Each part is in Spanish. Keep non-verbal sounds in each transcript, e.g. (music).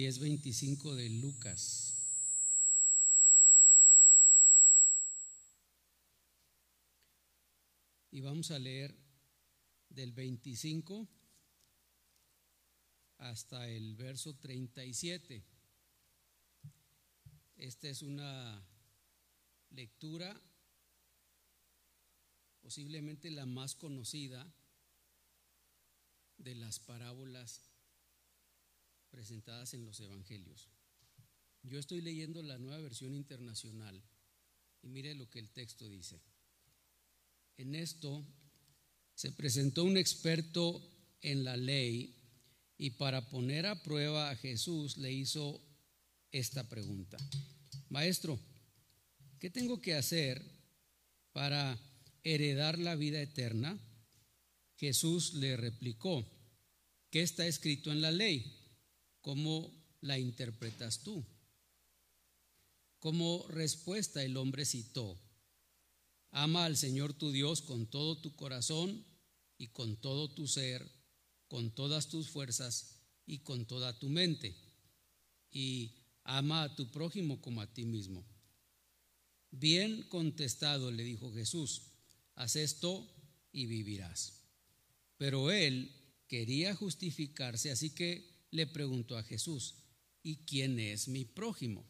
10:25 de Lucas. Y vamos a leer del 25 hasta el verso 37. Esta es una lectura posiblemente la más conocida de las parábolas presentadas en los evangelios. Yo estoy leyendo la nueva versión internacional y mire lo que el texto dice. En esto se presentó un experto en la ley y para poner a prueba a Jesús le hizo esta pregunta. Maestro, ¿qué tengo que hacer para heredar la vida eterna? Jesús le replicó, ¿qué está escrito en la ley? ¿Cómo la interpretas tú? Como respuesta el hombre citó, ama al Señor tu Dios con todo tu corazón y con todo tu ser, con todas tus fuerzas y con toda tu mente, y ama a tu prójimo como a ti mismo. Bien contestado, le dijo Jesús, haz esto y vivirás. Pero él quería justificarse, así que le preguntó a Jesús, ¿y quién es mi prójimo?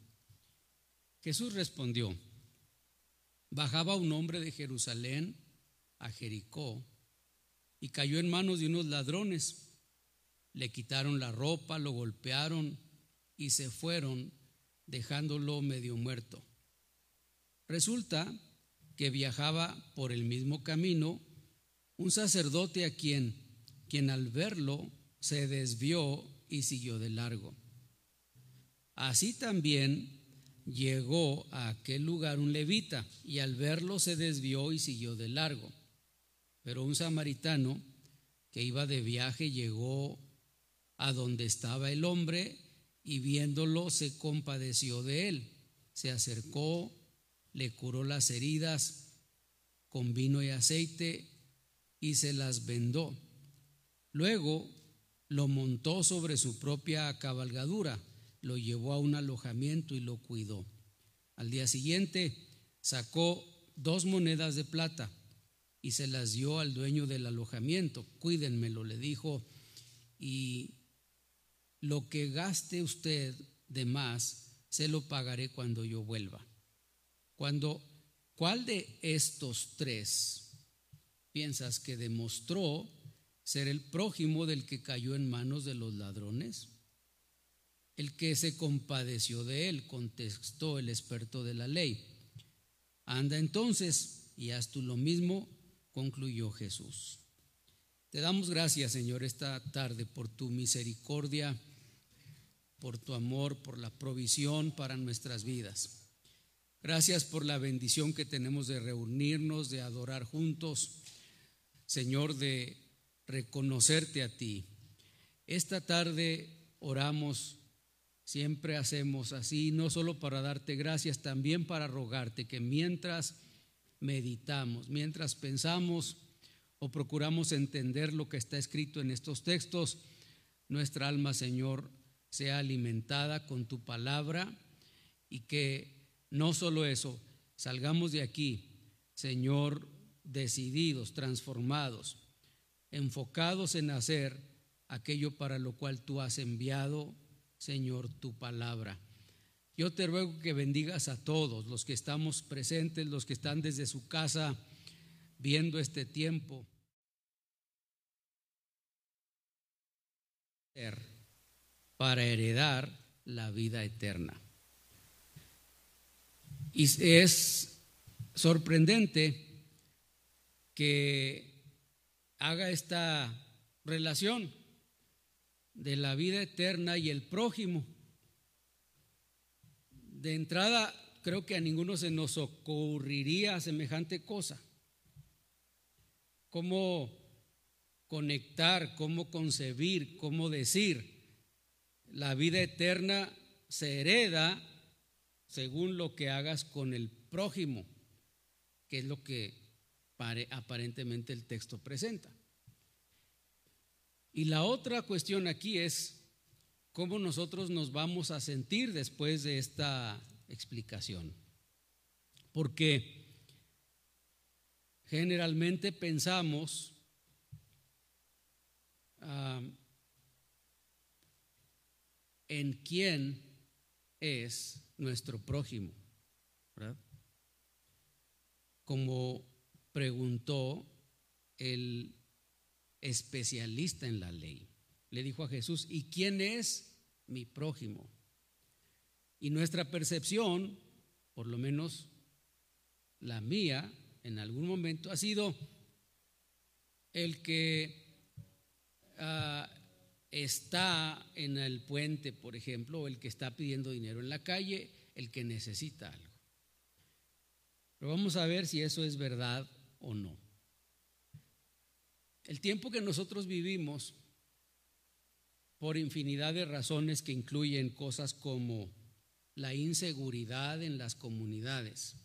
Jesús respondió, bajaba un hombre de Jerusalén a Jericó y cayó en manos de unos ladrones. Le quitaron la ropa, lo golpearon y se fueron dejándolo medio muerto. Resulta que viajaba por el mismo camino un sacerdote a quien, quien al verlo se desvió y siguió de largo. Así también llegó a aquel lugar un levita y al verlo se desvió y siguió de largo. Pero un samaritano que iba de viaje llegó a donde estaba el hombre y viéndolo se compadeció de él. Se acercó, le curó las heridas con vino y aceite y se las vendó. Luego lo montó sobre su propia cabalgadura, lo llevó a un alojamiento y lo cuidó. Al día siguiente sacó dos monedas de plata y se las dio al dueño del alojamiento. Cuídenmelo, le dijo, y lo que gaste usted de más, se lo pagaré cuando yo vuelva. Cuando, ¿cuál de estos tres piensas que demostró ser el prójimo del que cayó en manos de los ladrones? El que se compadeció de él, contestó el experto de la ley. Anda entonces y haz tú lo mismo, concluyó Jesús. Te damos gracias, Señor, esta tarde por tu misericordia, por tu amor, por la provisión para nuestras vidas. Gracias por la bendición que tenemos de reunirnos, de adorar juntos, Señor, de reconocerte a ti. Esta tarde oramos, siempre hacemos así, no solo para darte gracias, también para rogarte que mientras meditamos, mientras pensamos o procuramos entender lo que está escrito en estos textos, nuestra alma, Señor, sea alimentada con tu palabra y que no solo eso, salgamos de aquí, Señor, decididos, transformados, enfocados en hacer aquello para lo cual tú has enviado, Señor, tu palabra. Yo te ruego que bendigas a todos los que estamos presentes, los que están desde su casa viendo este tiempo. para heredar la vida eterna. Y es sorprendente que haga esta relación de la vida eterna y el prójimo. De entrada, creo que a ninguno se nos ocurriría semejante cosa. ¿Cómo conectar, cómo concebir, cómo decir? La vida eterna se hereda según lo que hagas con el prójimo, que es lo que aparentemente el texto presenta. Y la otra cuestión aquí es cómo nosotros nos vamos a sentir después de esta explicación. Porque generalmente pensamos en quién es nuestro prójimo. Como preguntó el especialista en la ley. Le dijo a Jesús, ¿y quién es mi prójimo? Y nuestra percepción, por lo menos la mía, en algún momento ha sido el que ah, está en el puente, por ejemplo, o el que está pidiendo dinero en la calle, el que necesita algo. Pero vamos a ver si eso es verdad o no. El tiempo que nosotros vivimos, por infinidad de razones que incluyen cosas como la inseguridad en las comunidades,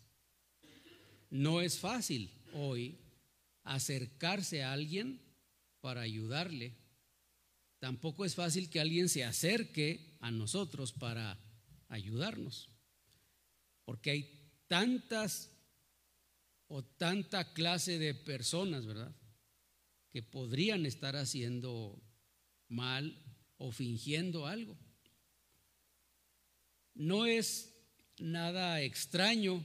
no es fácil hoy acercarse a alguien para ayudarle. Tampoco es fácil que alguien se acerque a nosotros para ayudarnos. Porque hay tantas o tanta clase de personas, ¿verdad? Que podrían estar haciendo mal o fingiendo algo. No es nada extraño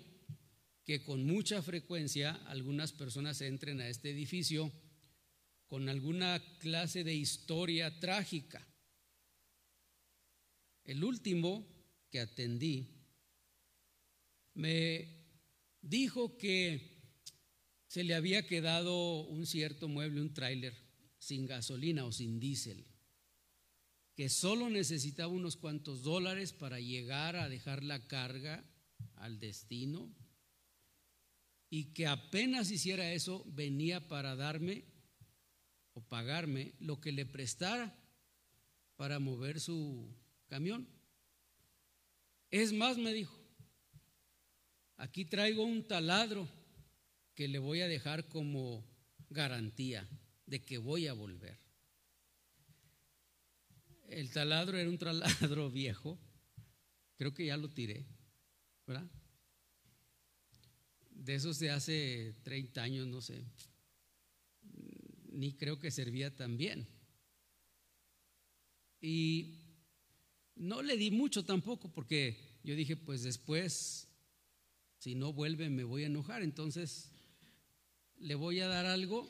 que con mucha frecuencia algunas personas entren a este edificio con alguna clase de historia trágica. El último que atendí me dijo que se le había quedado un cierto mueble, un tráiler, sin gasolina o sin diésel, que solo necesitaba unos cuantos dólares para llegar a dejar la carga al destino y que apenas hiciera eso venía para darme o pagarme lo que le prestara para mover su camión. Es más, me dijo, aquí traigo un taladro que le voy a dejar como garantía de que voy a volver. El taladro era un taladro (laughs) viejo, creo que ya lo tiré, ¿verdad? de esos de hace 30 años, no sé, ni creo que servía tan bien. Y no le di mucho tampoco, porque yo dije, pues después, si no vuelve, me voy a enojar. Entonces, le voy a dar algo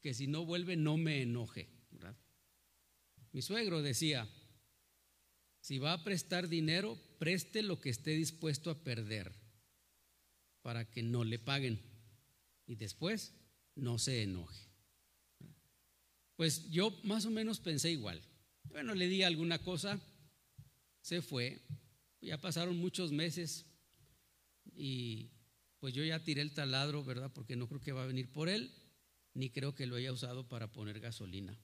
que si no vuelve, no me enoje. Mi suegro decía, si va a prestar dinero, preste lo que esté dispuesto a perder para que no le paguen y después no se enoje. Pues yo más o menos pensé igual. Bueno, le di alguna cosa, se fue, ya pasaron muchos meses y pues yo ya tiré el taladro, ¿verdad? Porque no creo que va a venir por él, ni creo que lo haya usado para poner gasolina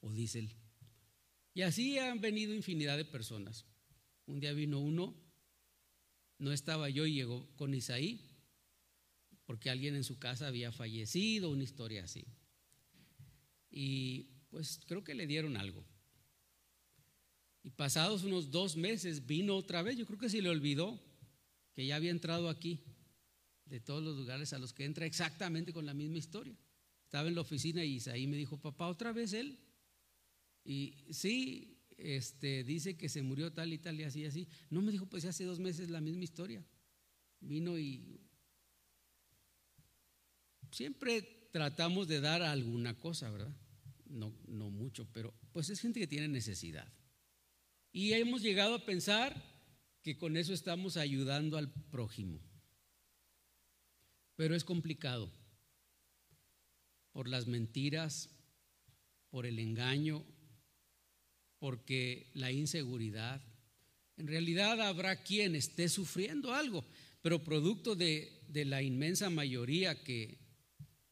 o diésel. Y así han venido infinidad de personas. Un día vino uno no estaba yo y llegó con Isaí, porque alguien en su casa había fallecido, una historia así. Y pues creo que le dieron algo. Y pasados unos dos meses vino otra vez, yo creo que se le olvidó que ya había entrado aquí, de todos los lugares a los que entra exactamente con la misma historia. Estaba en la oficina y Isaí me dijo, papá, otra vez él. Y sí, este, dice que se murió tal y tal y así y así. No me dijo, pues hace dos meses la misma historia. Vino y siempre tratamos de dar alguna cosa, ¿verdad? No, no mucho, pero pues es gente que tiene necesidad. Y hemos llegado a pensar que con eso estamos ayudando al prójimo. Pero es complicado por las mentiras, por el engaño, porque la inseguridad, en realidad habrá quien esté sufriendo algo, pero producto de, la inmensa mayoría que,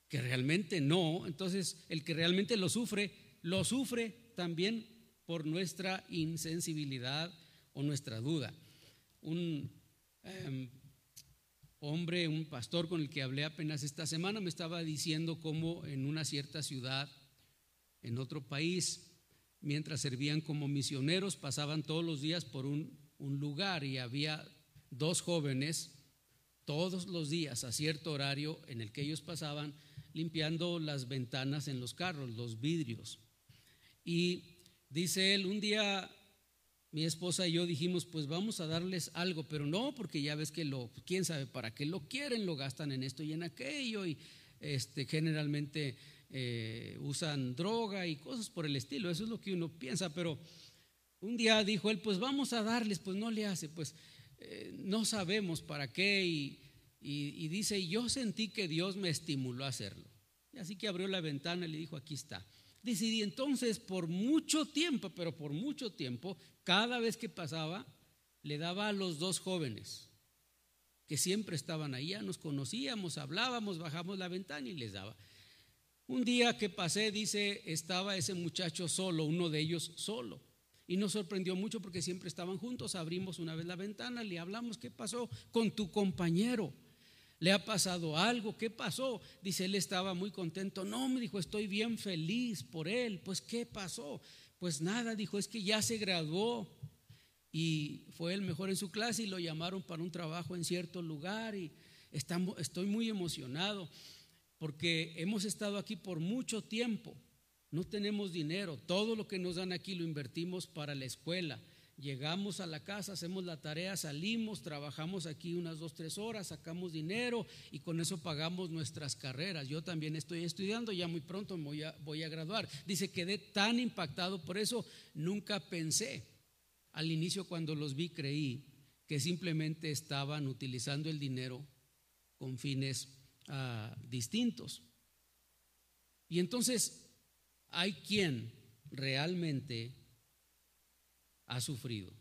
que realmente no, entonces el que realmente lo sufre, lo sufre también por nuestra insensibilidad o nuestra duda. Un em, hombre, un pastor con el que hablé apenas esta semana, me estaba diciendo cómo en una cierta ciudad, en otro país, mientras servían como misioneros, pasaban todos los días por un, un lugar y había dos jóvenes todos los días a cierto horario en el que ellos pasaban limpiando las ventanas en los carros, los vidrios. Y dice él, un día mi esposa y yo dijimos, pues vamos a darles algo, pero no, porque ya ves que lo, quién sabe para qué lo quieren, lo gastan en esto y en aquello, y este, generalmente eh, usan droga y cosas por el estilo, eso es lo que uno piensa, pero un día dijo él, pues vamos a darles, pues no le hace, pues eh, no sabemos para qué, y, y dice, yo sentí que Dios me estimuló a hacerlo. Y así que abrió la ventana y le dijo, aquí está. Decidí entonces por mucho tiempo, pero por mucho tiempo, cada vez que pasaba, le daba a los dos jóvenes que siempre estaban ahí, nos conocíamos, hablábamos, bajamos la ventana y les daba. Un día que pasé, dice, estaba ese muchacho solo, uno de ellos solo. Y nos sorprendió mucho porque siempre estaban juntos. Abrimos una vez la ventana, le hablamos, ¿qué pasó con tu compañero? ¿Le ha pasado algo? ¿Qué pasó? Dice, él estaba muy contento. No, me dijo, estoy bien feliz por él. Pues, ¿qué pasó? Pues nada, dijo, es que ya se graduó y fue el mejor en su clase y lo llamaron para un trabajo en cierto lugar y estoy muy emocionado porque hemos estado aquí por mucho tiempo, no tenemos dinero, todo lo que nos dan aquí lo invertimos para la escuela. Llegamos a la casa, hacemos la tarea, salimos, trabajamos aquí unas dos, tres horas, sacamos dinero y con eso pagamos nuestras carreras. Yo también estoy estudiando, ya muy pronto voy a, graduar. Dice, quedé tan impactado, por eso nunca pensé. Al inicio cuando los vi creí que simplemente estaban utilizando el dinero con fines ah, distintos. Y entonces hay quien realmente ha sufrido.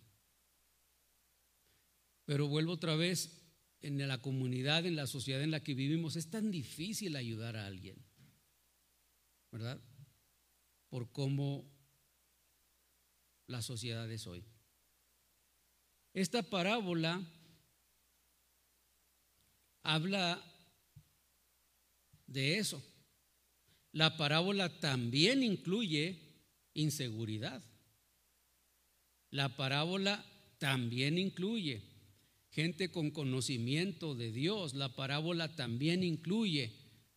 Pero vuelvo otra vez, en la comunidad, en la sociedad en la que vivimos, es tan difícil ayudar a alguien, ¿verdad? Por cómo la sociedad es hoy. Esta parábola habla de eso. La parábola también incluye inseguridad. La parábola también incluye gente con conocimiento de Dios. La parábola también incluye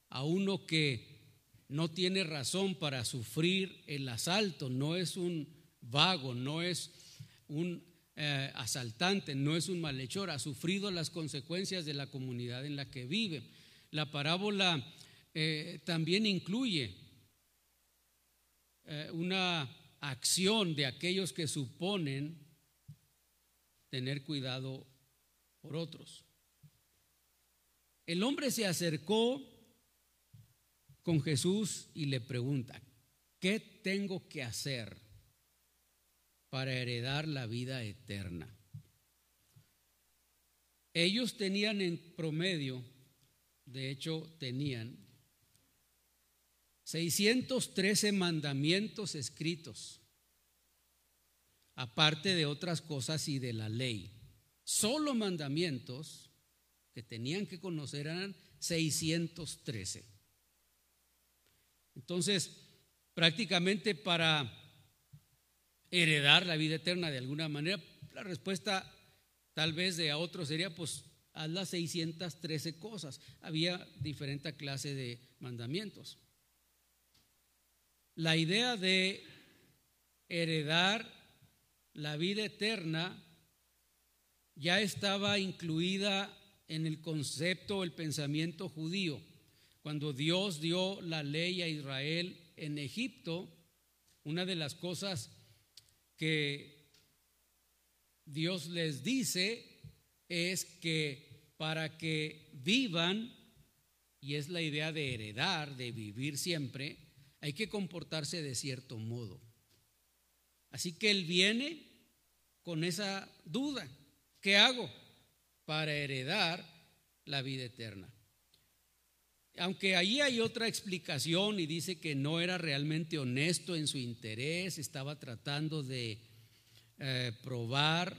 a uno que no tiene razón para sufrir el asalto, no es un vago, no es un eh, asaltante, no es un malhechor, ha sufrido las consecuencias de la comunidad en la que vive. La parábola eh, también incluye eh, una acción de aquellos que suponen tener cuidado por otros. El hombre se acercó con Jesús y le pregunta, ¿qué tengo que hacer para heredar la vida eterna? Ellos tenían en promedio, de hecho tenían 613 mandamientos escritos, aparte de otras cosas y de la ley. Solo mandamientos que tenían que conocer eran 613. Entonces, prácticamente para heredar la vida eterna de alguna manera, la respuesta tal vez de a otros sería, pues, haz las 613 cosas. Había diferente clase de mandamientos la idea de heredar la vida eterna ya estaba incluida en el concepto, el pensamiento judío. Cuando Dios dio la ley a Israel en Egipto, una de las cosas que Dios les dice es que para que vivan, y es la idea de heredar, de vivir siempre, hay que comportarse de cierto modo. Así que él viene con esa duda. ¿Qué hago para heredar la vida eterna? Aunque ahí hay otra explicación y dice que no era realmente honesto en su interés, estaba tratando de eh, probar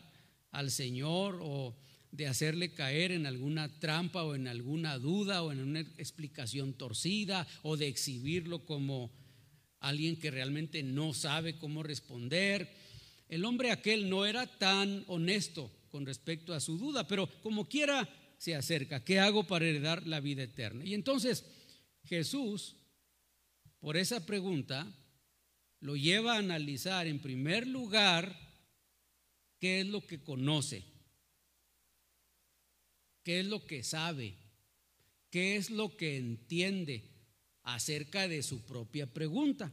al Señor o de hacerle caer en alguna trampa o en alguna duda o en una explicación torcida o de exhibirlo como alguien que realmente no sabe cómo responder. El hombre aquel no era tan honesto con respecto a su duda, pero como quiera se acerca. ¿Qué hago para heredar la vida eterna? Y entonces Jesús, por esa pregunta, lo lleva a analizar en primer lugar qué es lo que conoce, qué es lo que sabe, qué es lo que entiende acerca de su propia pregunta.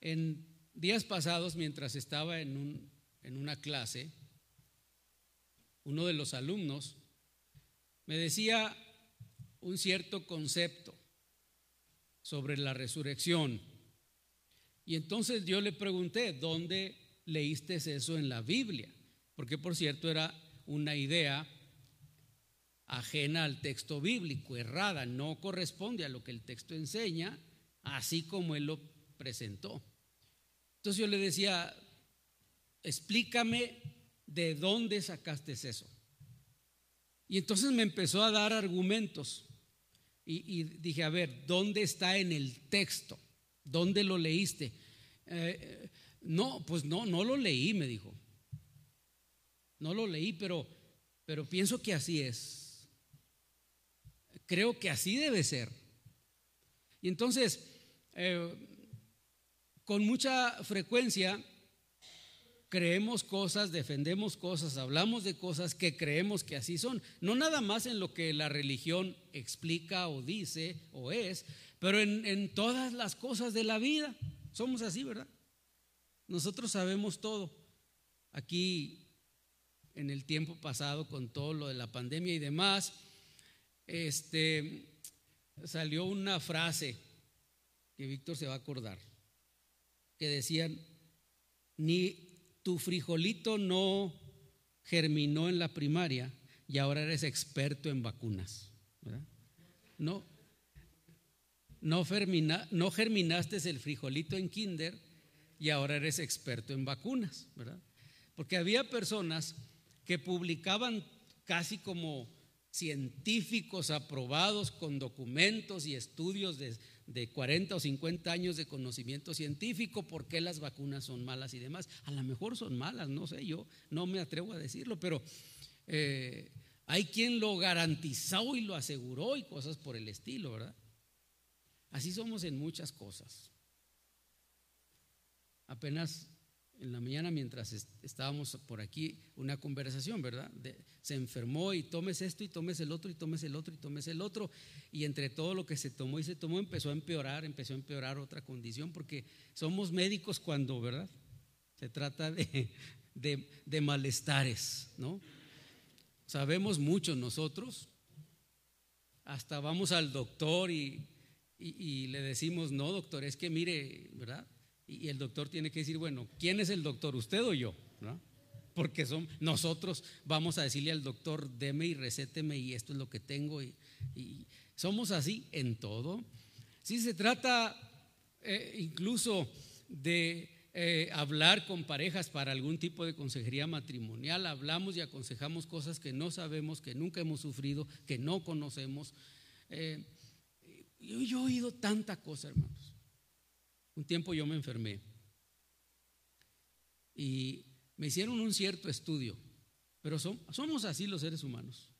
En días pasados, mientras estaba en, un, en una clase, uno de los alumnos me decía un cierto concepto sobre la resurrección. Y entonces yo le pregunté, ¿dónde leíste eso en la Biblia? Porque por cierto era una idea ajena al texto bíblico, errada, no corresponde a lo que el texto enseña, así como él lo presentó. Entonces yo le decía, explícame de dónde sacaste eso. Y entonces me empezó a dar argumentos. Y, dije, a ver, ¿dónde está en el texto? ¿Dónde lo leíste? Eh, no, pues no, no lo leí, me dijo. No lo leí, pero, pero pienso que así es. Creo que así debe ser. Y entonces, eh, con mucha frecuencia creemos cosas, defendemos cosas, hablamos de cosas que creemos que así son. No nada más en lo que la religión explica o dice o es, pero en, todas las cosas de la vida. Somos así, ¿verdad? Nosotros sabemos todo. Aquí, en el tiempo pasado, con todo lo de la pandemia y demás, este, salió una frase que Víctor se va a acordar, que decían, ni tu frijolito no germinó en la primaria y ahora eres experto en vacunas. No, no, no germinaste el frijolito en kinder y ahora eres experto en vacunas, ¿verdad? Porque había personas que publicaban casi como científicos aprobados con documentos y estudios de de 40 o 50 años de conocimiento científico, por qué las vacunas son malas y demás. A lo mejor son malas, no sé, yo no me atrevo a decirlo, pero eh, hay quien lo garantizó y lo aseguró y cosas por el estilo, ¿verdad? Así somos en muchas cosas. Apenas en la mañana mientras estábamos por aquí, una conversación, ¿verdad? se enfermó y tomes esto y tomes el otro y tomes el otro y tomes el otro. Y entre todo lo que se tomó y se tomó empezó a empeorar, empezó a empeorar otra condición porque somos médicos cuando, ¿verdad? Se trata de, de, malestares, ¿no? Sabemos mucho nosotros, hasta vamos al doctor y, y le decimos, no, doctor, es que mire, ¿verdad? Y el doctor tiene que decir, bueno, ¿quién es el doctor? ¿Usted o yo? Porque son, nosotros vamos a decirle al doctor, deme y recéteme y esto es lo que tengo. Y, somos así en todo. Si se trata eh, incluso de eh, hablar con parejas para algún tipo de consejería matrimonial, hablamos y aconsejamos cosas que no sabemos, que nunca hemos sufrido, que no conocemos. Eh, yo, yo he oído tanta cosa, hermanos. Un tiempo yo me enfermé y me hicieron un cierto estudio, pero somos así los seres humanos.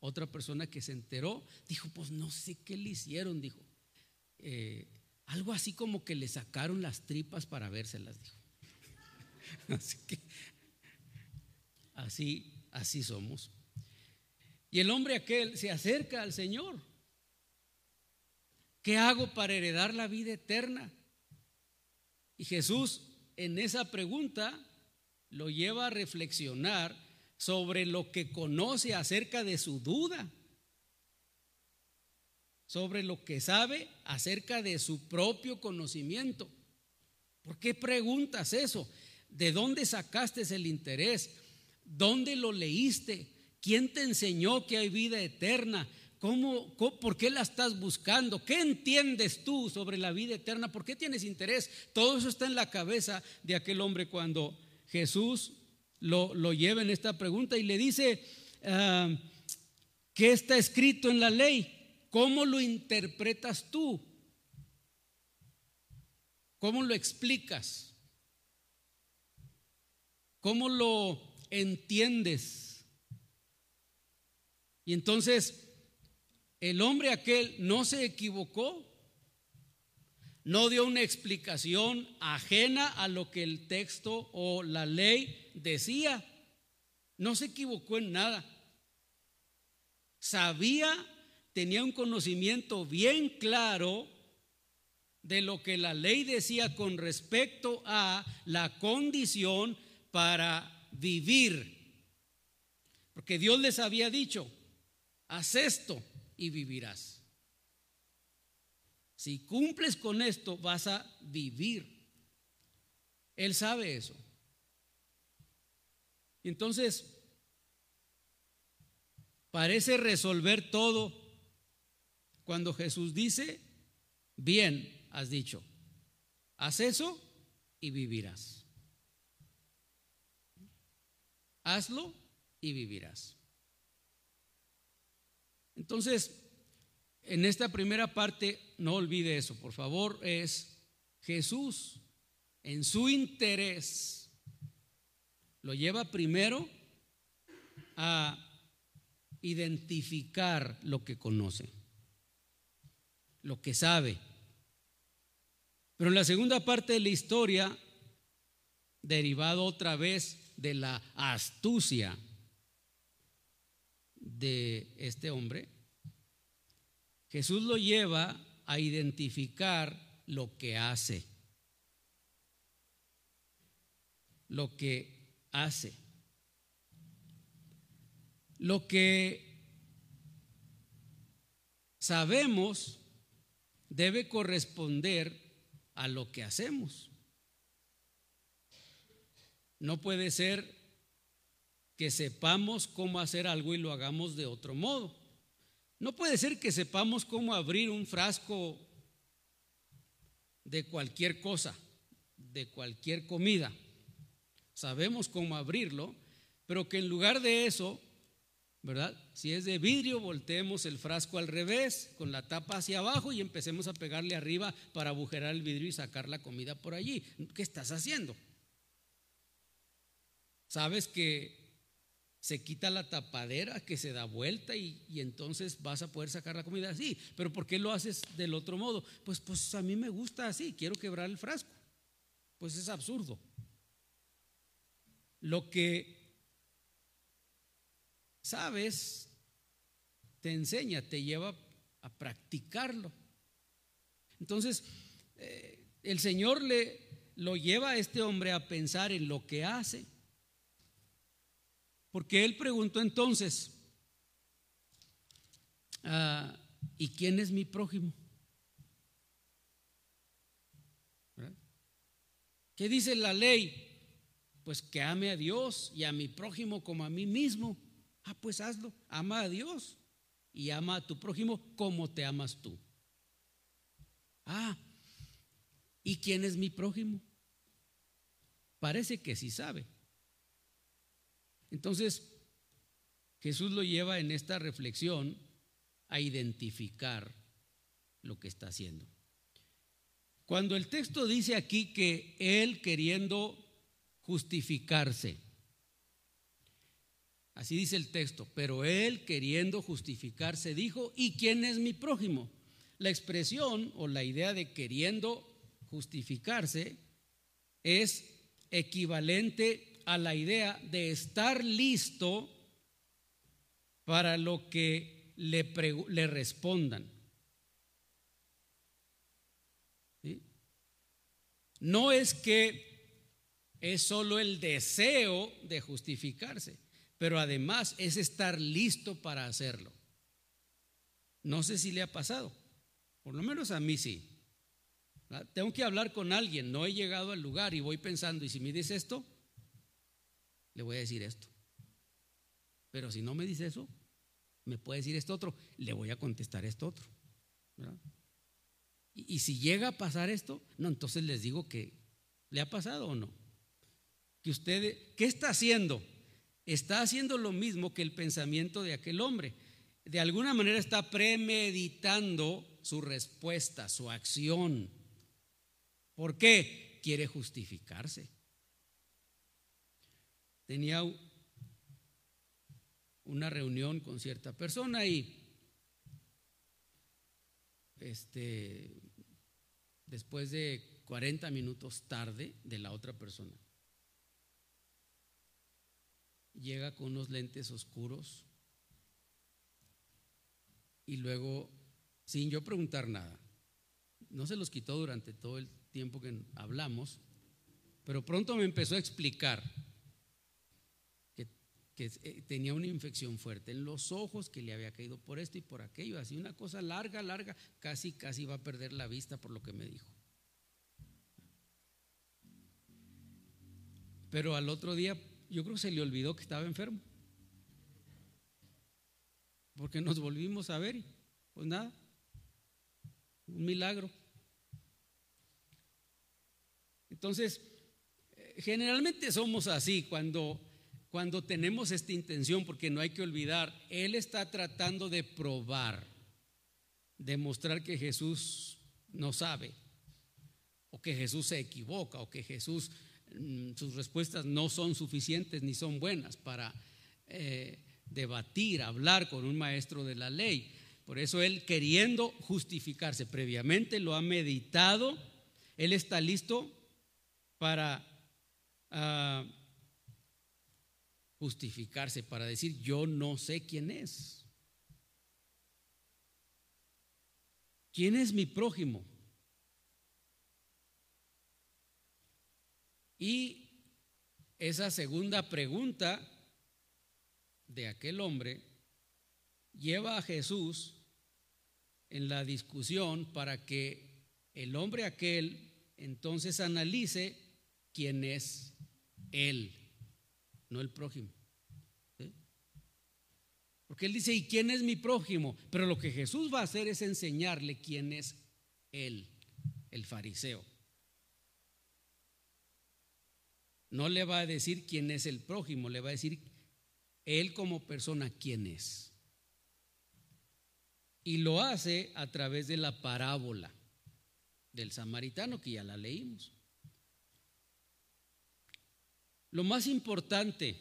Otra persona que se enteró dijo, pues no sé qué le hicieron, dijo. Eh, algo así como que le sacaron las tripas para vérselas, dijo. (laughs) así que así, así somos. Y el hombre aquel se acerca al Señor. ¿Qué hago para heredar la vida eterna? Y Jesús en esa pregunta lo lleva a reflexionar sobre lo que conoce acerca de su duda, sobre lo que sabe acerca de su propio conocimiento. ¿Por qué preguntas eso? ¿De dónde sacaste el interés? ¿Dónde lo leíste? ¿Quién te enseñó que hay vida eterna? ¿Cómo, por qué la estás buscando? ¿Qué entiendes tú sobre la vida eterna? ¿Por qué tienes interés? Todo eso está en la cabeza de aquel hombre cuando Jesús lo, lo lleva en esta pregunta y le dice, ah, ¿qué está escrito en la ley? ¿Cómo lo interpretas tú? ¿Cómo lo explicas? ¿Cómo lo entiendes? Y entonces el hombre aquel no se equivocó, no dio una explicación ajena a lo que el texto o la ley decía, no se equivocó en nada. Sabía, tenía un conocimiento bien claro de lo que la ley decía con respecto a la condición para vivir. Porque Dios les había dicho, haz esto y vivirás. Si cumples con esto, vas a vivir. Él sabe eso. Entonces, parece resolver todo cuando Jesús dice, bien, has dicho, haz eso y vivirás. Hazlo y vivirás. Entonces, en esta primera parte, no olvide eso, por favor, es Jesús en su interés lo lleva primero a identificar lo que conoce, lo que sabe. Pero en la segunda parte de la historia, derivado otra vez de la astucia de este hombre, Jesús lo lleva a identificar lo que hace, lo que hace, lo que sabemos debe corresponder a lo que hacemos. No puede ser que sepamos cómo hacer algo y lo hagamos de otro modo. No puede ser que sepamos cómo abrir un frasco de cualquier cosa, de cualquier comida. Sabemos cómo abrirlo, pero que en lugar de eso, ¿verdad? Si es de vidrio, volteemos el frasco al revés, con la tapa hacia abajo y empecemos a pegarle arriba para agujerar el vidrio y sacar la comida por allí. ¿Qué estás haciendo? Sabes que se quita la tapadera, que se da vuelta y, entonces vas a poder sacar la comida así. Pero ¿por qué lo haces del otro modo? Pues, pues a mí me gusta así, quiero quebrar el frasco. Pues es absurdo. Lo que sabes te enseña, te lleva a practicarlo. Entonces, eh, el Señor le lo lleva a este hombre a pensar en lo que hace porque él preguntó entonces, ah, ¿y quién es mi prójimo? ¿Qué dice la ley? Pues que ame a Dios y a mi prójimo como a mí mismo. Ah, pues hazlo, ama a Dios y ama a tu prójimo como te amas tú. Ah, ¿y quién es mi prójimo? Parece que sí sabe. Entonces, Jesús lo lleva en esta reflexión a identificar lo que está haciendo. Cuando el texto dice aquí que él queriendo justificarse, así dice el texto, pero él queriendo justificarse dijo, ¿y quién es mi prójimo? La expresión o la idea de queriendo justificarse es equivalente a la idea de estar listo para lo que le, le respondan. No es que es solo el deseo de justificarse, pero además es estar listo para hacerlo. No sé si le ha pasado, por lo menos a mí sí. Tengo que hablar con alguien, no he llegado al lugar y voy pensando, ¿y si me dice esto? Le voy a decir esto. Pero si no me dice eso, me puede decir esto otro, le voy a contestar esto otro. Y, y, si llega a pasar esto, no, entonces les digo que le ha pasado o no. Que usted, ¿qué está haciendo? Está haciendo lo mismo que el pensamiento de aquel hombre. De alguna manera está premeditando su respuesta, su acción. ¿Por qué? Quiere justificarse. Tenía una reunión con cierta persona y este después de 40 minutos tarde de la otra persona llega con unos lentes oscuros y luego, sin yo preguntar nada, no se los quitó durante todo el tiempo que hablamos, pero pronto me empezó a explicar eh, tenía una infección fuerte en los ojos, que le había caído por esto y por aquello, así una cosa larga, larga, casi, casi va a perder la vista por lo que me dijo. Pero al otro día yo creo que se le olvidó que estaba enfermo. Porque nos volvimos a ver y pues nada, un milagro. Entonces, eh, generalmente somos así cuando, cuando tenemos esta intención, porque no hay que olvidar, Él está tratando de probar, demostrar que Jesús no sabe, o que Jesús se equivoca, o que Jesús Mm, sus respuestas no son suficientes ni son buenas para eh, debatir, hablar con un maestro de la ley. Por eso él queriendo justificarse previamente, lo ha meditado, él está listo para ah, justificarse, para decir, yo no sé quién es. ¿Quién es mi prójimo? Y esa segunda pregunta de aquel hombre lleva a Jesús en la discusión para que el hombre aquel entonces analice quién es él, no el prójimo. Porque él dice, ¿y quién es mi prójimo? Pero lo que Jesús va a hacer es enseñarle quién es él, el fariseo. No le va a decir quién es el prójimo, le va a decir él como persona quién es. Y lo hace a través de la parábola del samaritano que ya la leímos. Lo más importante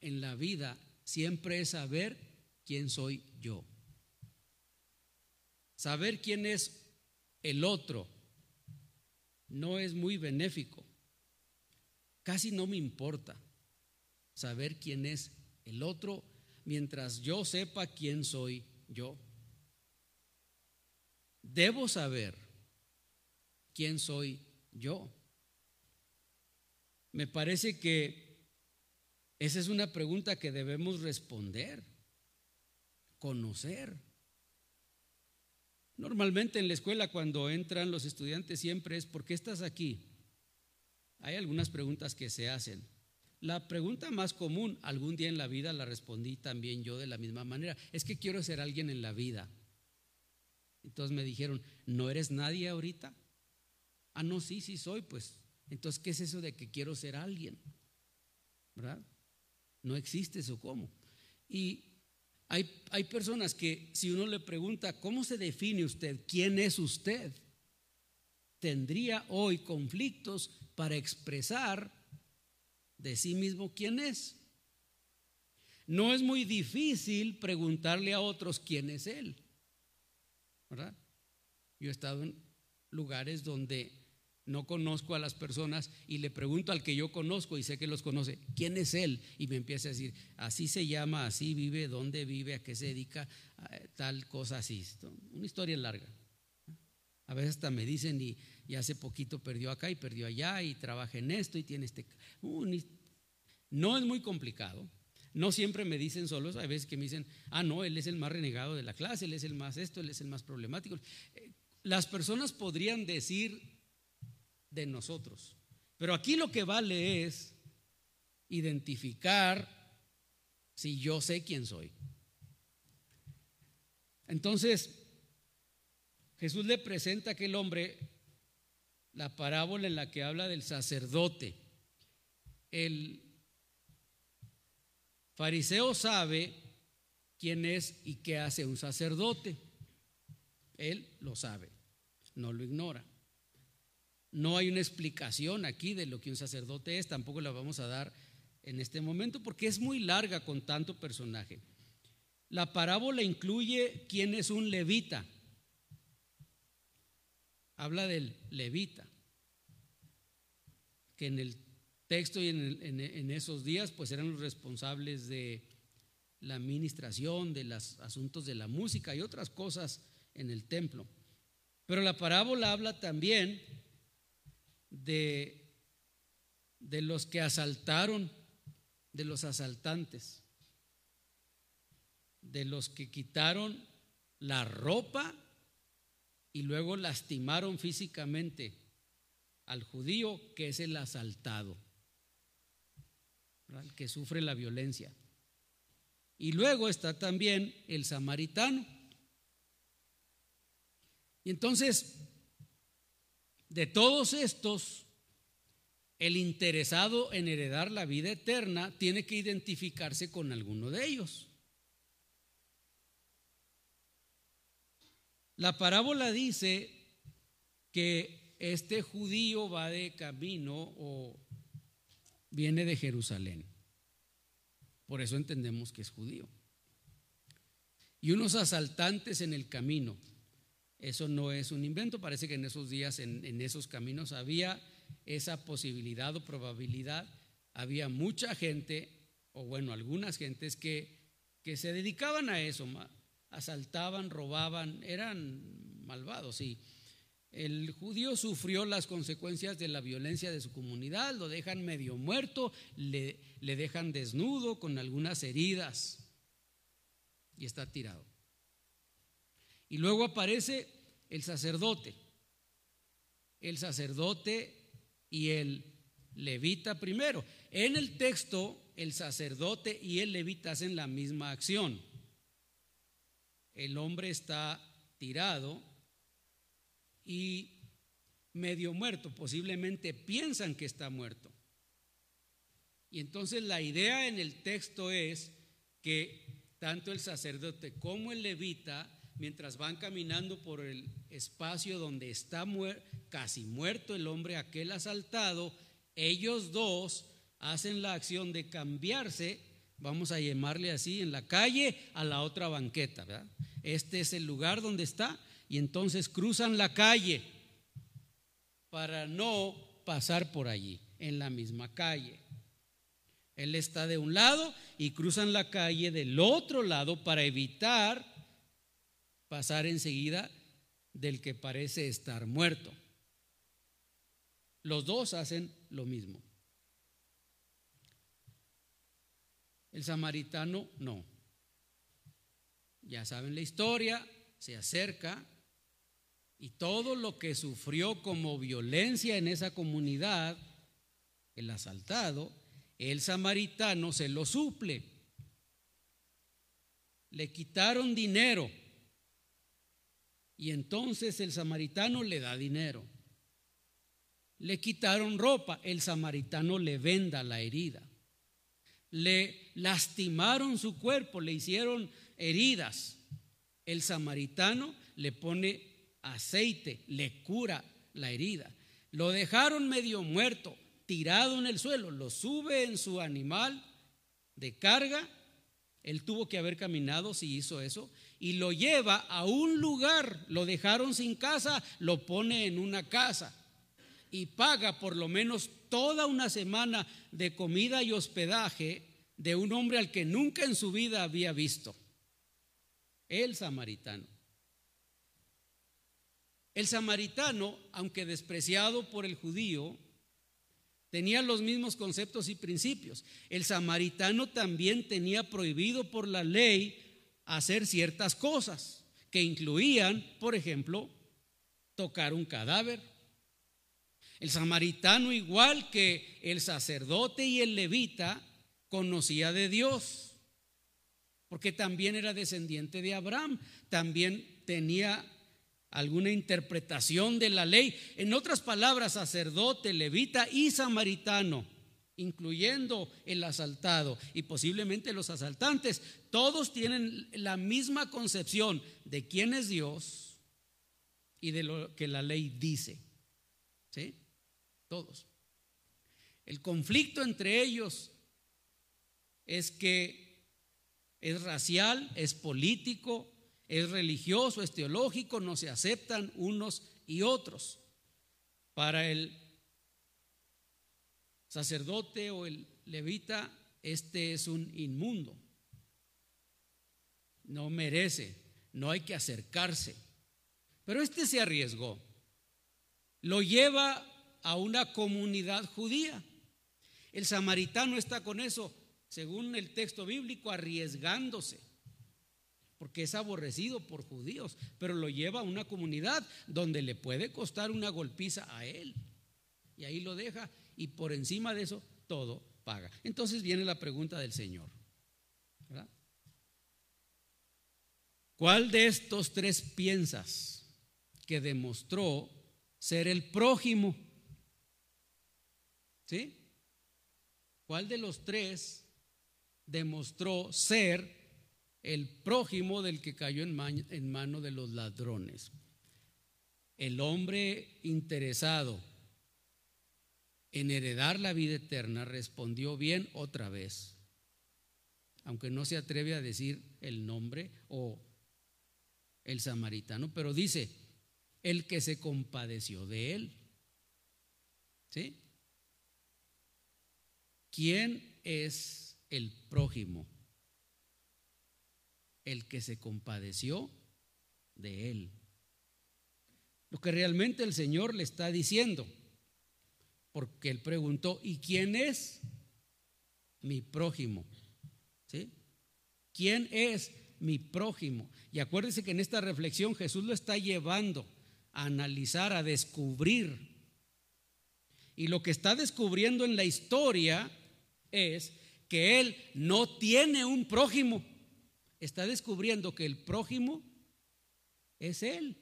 en la vida siempre es saber quién soy yo. Saber quién es el otro no es muy benéfico. Casi no me importa saber quién es el otro mientras yo sepa quién soy yo. Debo saber quién soy yo. Me parece que esa es una pregunta que debemos responder, conocer. Normalmente en la escuela cuando entran los estudiantes siempre es, ¿por qué estás aquí? hay algunas preguntas que se hacen. La pregunta más común, algún día en la vida la respondí también yo de la misma manera, es que quiero ser alguien en la vida. Entonces me dijeron, ¿no eres nadie ahorita? Ah, no, sí, sí soy, pues. Entonces, ¿qué es eso de que quiero ser alguien? ¿Verdad? No existe eso cómo. Y hay, hay personas que si uno le pregunta, ¿cómo se define usted? ¿Quién es usted? Tendría hoy conflictos para expresar de sí mismo quién es. No es muy difícil preguntarle a otros quién es Él. ¿Verdad? Yo he estado en lugares donde no conozco a las personas y le pregunto al que yo conozco y sé que los conoce, ¿quién es Él? Y me empieza a decir, así se llama, así vive, dónde vive, a qué se dedica, tal cosa así. Una historia larga. A veces hasta me dicen, y hace poquito perdió acá y perdió allá y trabaja en esto y tiene este... no es muy complicado. No siempre me dicen solos, hay veces que me dicen, ah, no, él es el más renegado de la clase, él es el más esto, él es el más problemático. Eh, las personas podrían decir de nosotros, pero aquí lo que vale es identificar si yo sé quién soy. Entonces, Jesús le presenta a aquel hombre la parábola en la que habla del sacerdote. El fariseo sabe quién es y qué hace un sacerdote. Él lo sabe, no lo ignora. No hay una explicación aquí de lo que un sacerdote es, tampoco la vamos a dar en este momento porque es muy larga con tanto personaje. La parábola incluye quién es un levita. Habla del levita, que en el texto y en, esos días pues eran los responsables de la administración, de los asuntos de la música y otras cosas en el templo. Pero la parábola habla también de, de los que asaltaron, de los asaltantes, de los que quitaron la ropa y luego lastimaron físicamente al judío que es el asaltado, el que sufre la violencia. Y luego está también el samaritano. Y entonces, de todos estos, el interesado en heredar la vida eterna tiene que identificarse con alguno de ellos. La parábola dice que este judío va de camino o viene de Jerusalén. Por eso entendemos que es judío. Y unos asaltantes en el camino. Eso no es un invento, parece que en esos días, en, esos caminos, había esa posibilidad o probabilidad. Había mucha gente, o bueno, algunas gentes que, que se dedicaban a eso, asaltaban, robaban, eran malvados. Y el judío sufrió las consecuencias de la violencia de su comunidad, lo dejan medio muerto, le, le dejan desnudo con algunas heridas y está tirado. Y luego aparece el sacerdote, el sacerdote y el levita primero. En el texto, el sacerdote y el levita hacen la misma acción el hombre está tirado y medio muerto, posiblemente piensan que está muerto. Y entonces la idea en el texto es que tanto el sacerdote como el levita, mientras van caminando por el espacio donde está casi muerto el hombre aquel asaltado, ellos dos hacen la acción de cambiarse vamos a llamarle así, en la calle a la otra banqueta. Este es el lugar donde está y entonces cruzan la calle para no pasar por allí, en la misma calle. Él está de un lado y cruzan la calle del otro lado para evitar pasar enseguida del que parece estar muerto. Los dos hacen lo mismo. El samaritano no. Ya saben la historia, se acerca y todo lo que sufrió como violencia en esa comunidad, el asaltado, el samaritano se lo suple. Le quitaron dinero y entonces el samaritano le da dinero. Le quitaron ropa, el samaritano le venda la herida le lastimaron su cuerpo, le hicieron heridas. El samaritano le pone aceite, le cura la herida. Lo dejaron medio muerto, tirado en el suelo, lo sube en su animal de carga. Él tuvo que haber caminado si hizo eso y lo lleva a un lugar, lo dejaron sin casa, lo pone en una casa y paga por lo menos toda una semana de comida y hospedaje de un hombre al que nunca en su vida había visto, el samaritano. El samaritano, aunque despreciado por el judío, tenía los mismos conceptos y principios. El samaritano también tenía prohibido por la ley hacer ciertas cosas que incluían, por ejemplo, tocar un cadáver, el samaritano, igual que el sacerdote y el levita, conocía de Dios, porque también era descendiente de Abraham, también tenía alguna interpretación de la ley. En otras palabras, sacerdote, levita y samaritano, incluyendo el asaltado y posiblemente los asaltantes, todos tienen la misma concepción de quién es Dios y de lo que la ley dice. ¿Sí? Todos. El conflicto entre ellos es que es racial, es político, es religioso, es teológico, no se aceptan unos y otros. Para el sacerdote o el levita, este es un inmundo. No merece, no hay que acercarse. Pero este se arriesgó. Lo lleva a una comunidad judía. El samaritano está con eso, según el texto bíblico, arriesgándose, porque es aborrecido por judíos, pero lo lleva a una comunidad donde le puede costar una golpiza a él. Y ahí lo deja y por encima de eso todo paga. Entonces viene la pregunta del Señor. ¿Cuál de estos tres piensas que demostró ser el prójimo? ¿Sí? ¿Cuál de los tres demostró ser el prójimo del que cayó en, en mano de los ladrones? El hombre interesado en heredar la vida eterna respondió bien otra vez, aunque no se atreve a decir el nombre o el samaritano, pero dice, el que se compadeció de él. ¿Sí? ¿Quién es el prójimo? El que se compadeció de él. Lo que realmente el Señor le está diciendo porque él preguntó, ¿y quién es mi prójimo? ¿Sí? ¿Quién es mi prójimo? Y acuérdense que en esta reflexión Jesús lo está llevando a analizar, a descubrir. Y lo que está descubriendo en la historia es que él no tiene un prójimo. Está descubriendo que el prójimo es él.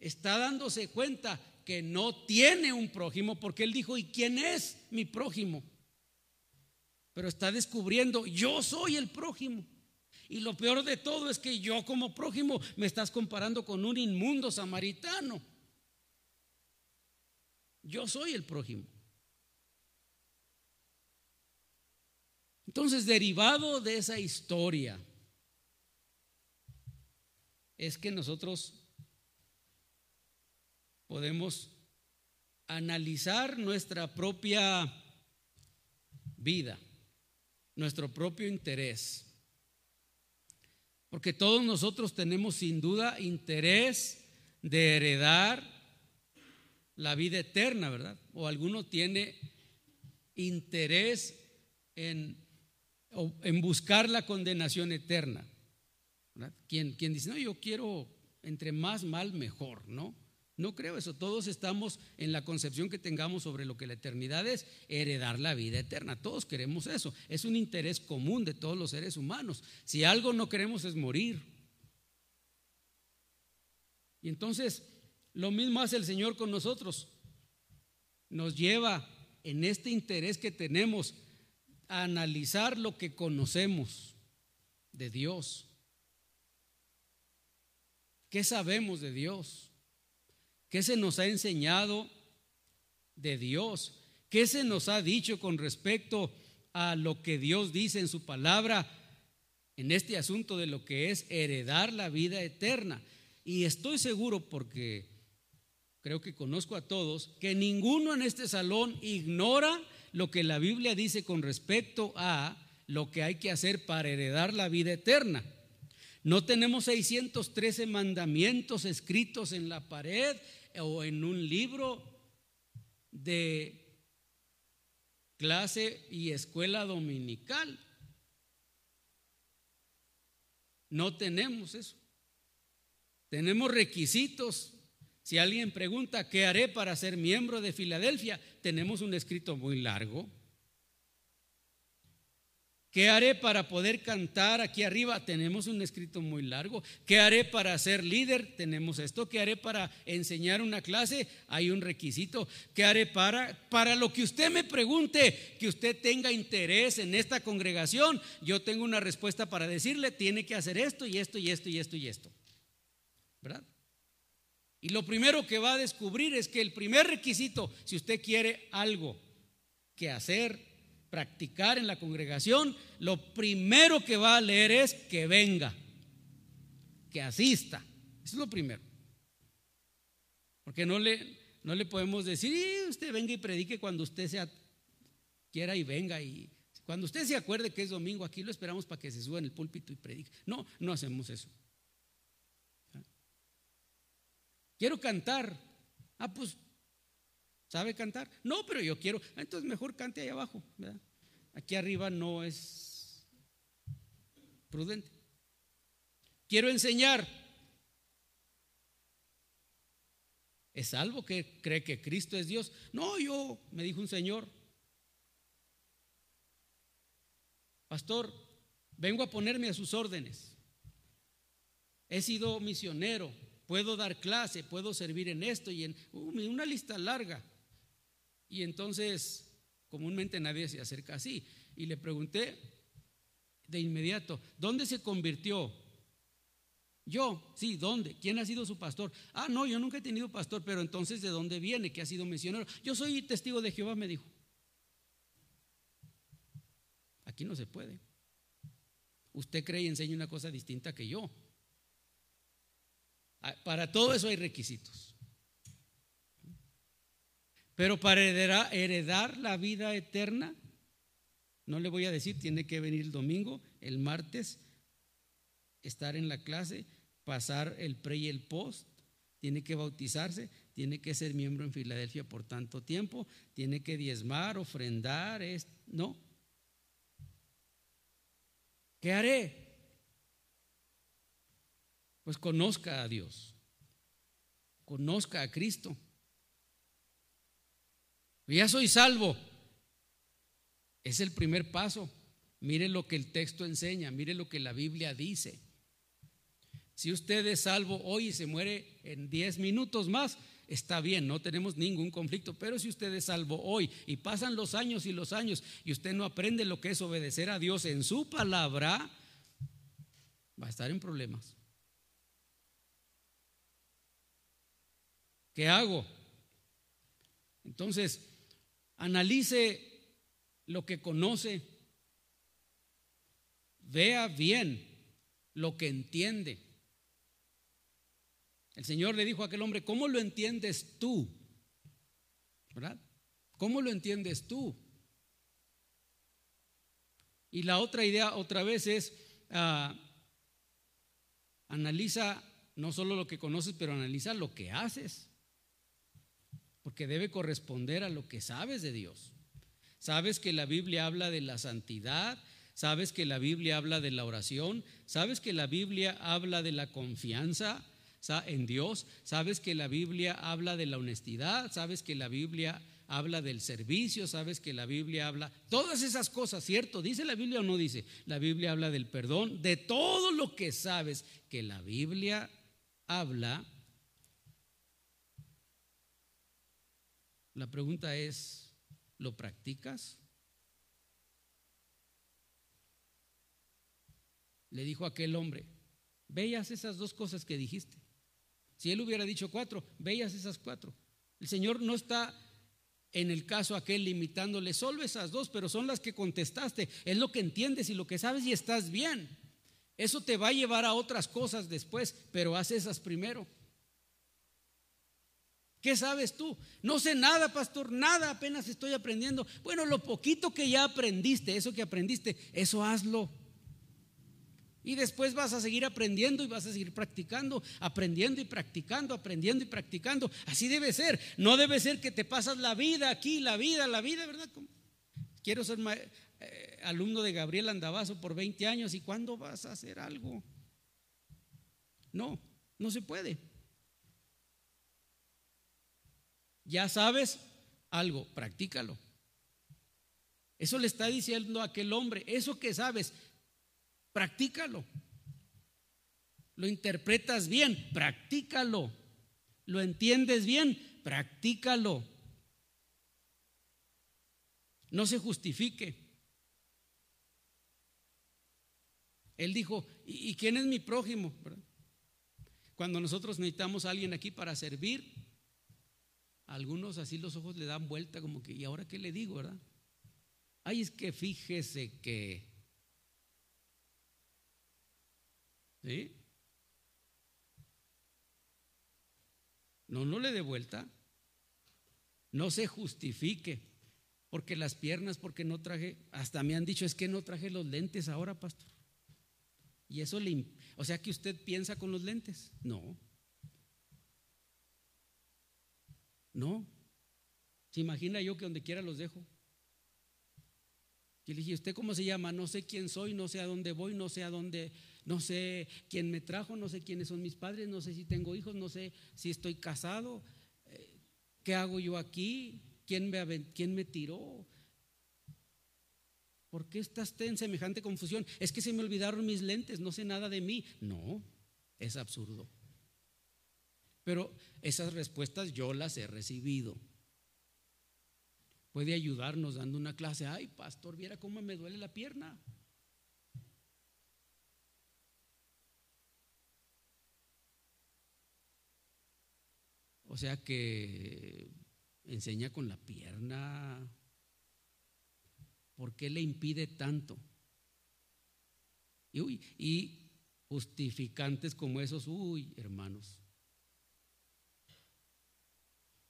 Está dándose cuenta que no tiene un prójimo porque él dijo, ¿y quién es mi prójimo? Pero está descubriendo, yo soy el prójimo. Y lo peor de todo es que yo como prójimo me estás comparando con un inmundo samaritano. Yo soy el prójimo. Entonces, derivado de esa historia, es que nosotros podemos analizar nuestra propia vida, nuestro propio interés. Porque todos nosotros tenemos sin duda interés de heredar la vida eterna, ¿verdad? O alguno tiene interés en, en buscar la condenación eterna. ¿verdad? Dice, no, yo quiero entre más mal mejor, ¿no? No creo eso. Todos estamos en la concepción que tengamos sobre lo que la eternidad es, heredar la vida eterna. Todos queremos eso. Es un interés común de todos los seres humanos. Si algo no queremos es morir. Y entonces, lo mismo hace el Señor con nosotros. Nos lleva en este interés que tenemos a analizar lo que conocemos de Dios. ¿Qué sabemos de Dios? ¿Qué se nos ha enseñado de Dios? ¿Qué se nos ha dicho con respecto a lo que Dios dice en su palabra en este asunto de lo que es heredar la vida eterna? Y estoy seguro porque creo que conozco a todos que ninguno en este salón ignora lo que la Biblia dice con respecto a lo que hay que hacer para heredar la vida eterna. No tenemos 613 mandamientos escritos en la pared o en un libro de clase y escuela dominical. No tenemos eso. Tenemos requisitos. Si alguien pregunta, ¿qué haré para ser miembro de Filadelfia? Tenemos un escrito muy largo. ¿Qué haré para poder cantar aquí arriba? Tenemos un escrito muy largo. ¿Qué haré para ser líder? Tenemos esto. ¿Qué haré para enseñar una clase? Hay un requisito. ¿Qué haré para para lo que usted me pregunte, que usted tenga interés en esta congregación? Yo tengo una respuesta para decirle, tiene que hacer esto y esto y esto y esto y esto. ¿Verdad? Y lo primero que va a descubrir es que el primer requisito, si usted quiere algo que hacer, practicar en la congregación, lo primero que va a leer es que venga, que asista. Eso es lo primero. Porque no le, no le podemos decir, usted venga y predique cuando usted sea, quiera y venga. Y cuando usted se acuerde que es domingo, aquí lo esperamos para que se suba en el púlpito y predique. No, no hacemos eso. Quiero cantar. Ah, pues, ¿sabe cantar? No, pero yo quiero. Ah, entonces mejor cante ahí abajo. Aquí arriba no es prudente. Quiero enseñar. ¿Es salvo que cree que Cristo es Dios? No, yo, me dijo un señor, pastor, vengo a ponerme a sus órdenes. He sido misionero, puedo dar clase, puedo servir en esto y en uh, una lista larga. Y entonces, comúnmente nadie se acerca así. Y le pregunté de inmediato, ¿dónde se convirtió? Yo, sí, ¿dónde? ¿Quién ha sido su pastor? Ah, no, yo nunca he tenido pastor, pero entonces ¿de dónde viene? ¿Que ha sido misionero? Yo soy testigo de Jehová, me dijo. Aquí no se puede. Usted cree y enseña una cosa distinta que yo. Ah, para todo eso hay requisitos. Pero para heredar, la vida eterna, no le voy a decir, tiene que venir el domingo, el martes, estar en la clase, pasar el pre y el post, tiene que bautizarse, tiene que ser miembro en Filadelfia por tanto tiempo, tiene que diezmar, ofrendar, es, no. ¿Qué haré? pues conozca a Dios, conozca a Cristo. Ya soy salvo. Es el primer paso. Mire lo que el texto enseña, mire lo que la Biblia dice. Si usted es salvo hoy y se muere en 10 minutos más, está bien, no tenemos ningún conflicto. Pero si usted es salvo hoy y pasan los años y los años y usted no aprende lo que es obedecer a Dios en su palabra, va a estar en problemas. ¿Qué hago? Entonces, analice lo que conoce, vea bien lo que entiende. El Señor le dijo a aquel hombre, ¿cómo lo entiendes tú? ¿Verdad? ¿Cómo lo entiendes tú? Y la otra idea otra vez es, ah, analiza no solo lo que conoces, pero analiza lo que haces porque debe corresponder a lo que sabes de Dios. Sabes que la Biblia habla de la santidad, sabes que la Biblia habla de la oración, sabes que la Biblia habla de la confianza en Dios, sabes que la Biblia habla de la honestidad, sabes que la Biblia habla del servicio, sabes que la Biblia habla, todas esas cosas, ¿cierto? ¿Dice la Biblia o no dice? La Biblia habla del perdón, de todo lo que sabes que la Biblia habla La pregunta es, ¿lo practicas? Le dijo aquel hombre, veas esas dos cosas que dijiste. Si él hubiera dicho cuatro, veas esas cuatro. El Señor no está en el caso aquel limitándole solo esas dos, pero son las que contestaste. Es lo que entiendes y lo que sabes y estás bien. Eso te va a llevar a otras cosas después, pero haz esas primero. ¿Qué sabes tú? No sé nada, pastor, nada, apenas estoy aprendiendo. Bueno, lo poquito que ya aprendiste, eso que aprendiste, eso hazlo. Y después vas a seguir aprendiendo y vas a seguir practicando, aprendiendo y practicando, aprendiendo y practicando. Así debe ser. No debe ser que te pasas la vida aquí, la vida, la vida, ¿verdad? Quiero ser eh, alumno de Gabriel Andabazo por 20 años y ¿cuándo vas a hacer algo? No, no se puede. Ya sabes algo, practícalo. Eso le está diciendo a aquel hombre, eso que sabes, practícalo. Lo interpretas bien, practícalo. Lo entiendes bien, practícalo. No se justifique. Él dijo, ¿y quién es mi prójimo? Cuando nosotros necesitamos a alguien aquí para servir, algunos así los ojos le dan vuelta como que, ¿y ahora qué le digo, verdad? Ay, es que fíjese que... ¿Sí? No, no le dé vuelta. No se justifique. Porque las piernas, porque no traje, hasta me han dicho, es que no traje los lentes ahora, pastor. Y eso le, o sea que usted piensa con los lentes. No. No. ¿Se imagina yo que donde quiera los dejo? Y le dije, ¿usted cómo se llama? No sé quién soy, no sé a dónde voy, no sé a dónde, no sé quién me trajo, no sé quiénes son mis padres, no sé si tengo hijos, no sé si estoy casado, eh, ¿qué hago yo aquí? ¿Quién me, quién me tiró? ¿Por qué estás en semejante confusión? Es que se me olvidaron mis lentes, no sé nada de mí. No, es absurdo. Pero esas respuestas yo las he recibido puede ayudarnos dando una clase. Ay, pastor, viera cómo me duele la pierna. O sea que enseña con la pierna. ¿Por qué le impide tanto? Y, y justificantes como esos, uy, hermanos,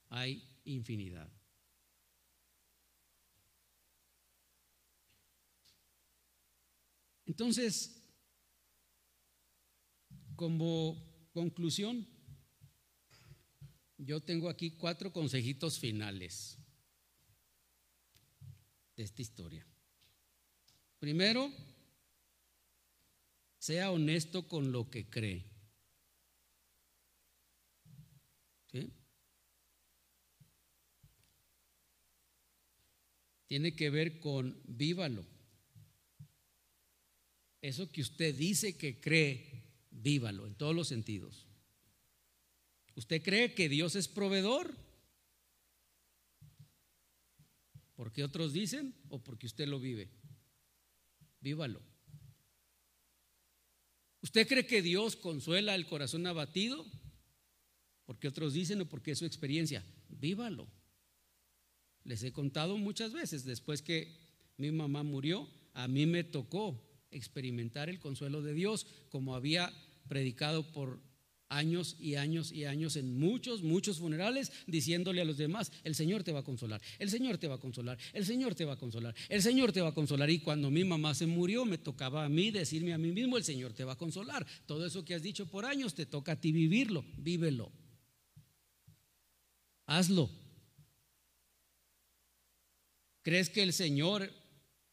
hay infinidad. Entonces, como conclusión, yo tengo aquí cuatro consejitos finales de esta historia. Primero, sea honesto con lo que cree. Tiene que ver con vívalo. Eso que usted dice que cree, vívalo en todos los sentidos. ¿Usted cree que Dios es proveedor? ¿Porque otros dicen o porque usted lo vive? Vívalo. ¿Usted cree que Dios consuela el corazón abatido? Porque otros dicen o porque es su experiencia. Vívalo. Les he contado muchas veces, después que mi mamá murió, a mí me tocó experimentar el consuelo de Dios, como había predicado por años y años y años en muchos, muchos funerales, diciéndole a los demás, el Señor te va a consolar, el Señor te va a consolar, el Señor te va a consolar, el Señor te va a consolar. Y cuando mi mamá se murió, me tocaba a mí decirme a mí mismo, el Señor te va a consolar. Todo eso que has dicho por años, te toca a ti vivirlo, vívelo. Hazlo. ¿Crees que el Señor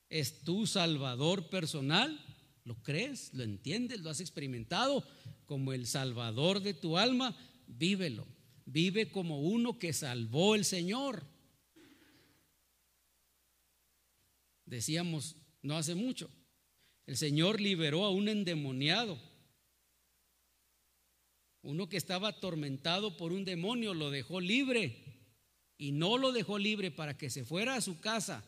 es tu Salvador personal. ¿Lo crees? ¿Lo entiendes? ¿Lo has experimentado como el Salvador de tu alma? Vívelo. Vive como uno que salvó el Señor. Decíamos no hace mucho, el Señor liberó a un endemoniado. Uno que estaba atormentado por un demonio lo dejó libre y no lo dejó libre para que se fuera a su casa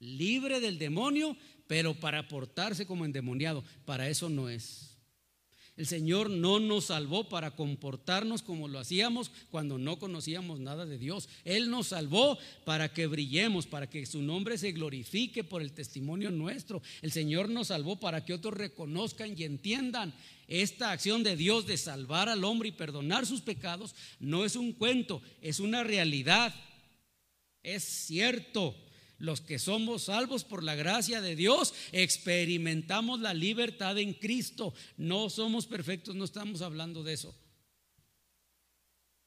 libre del demonio, pero para portarse como endemoniado. Para eso no es. El Señor no nos salvó para comportarnos como lo hacíamos cuando no conocíamos nada de Dios. Él nos salvó para que brillemos, para que su nombre se glorifique por el testimonio nuestro. El Señor nos salvó para que otros reconozcan y entiendan esta acción de Dios de salvar al hombre y perdonar sus pecados. No es un cuento, es una realidad. Es cierto. Los que somos salvos por la gracia de Dios experimentamos la libertad en Cristo. No somos perfectos, no estamos hablando de eso.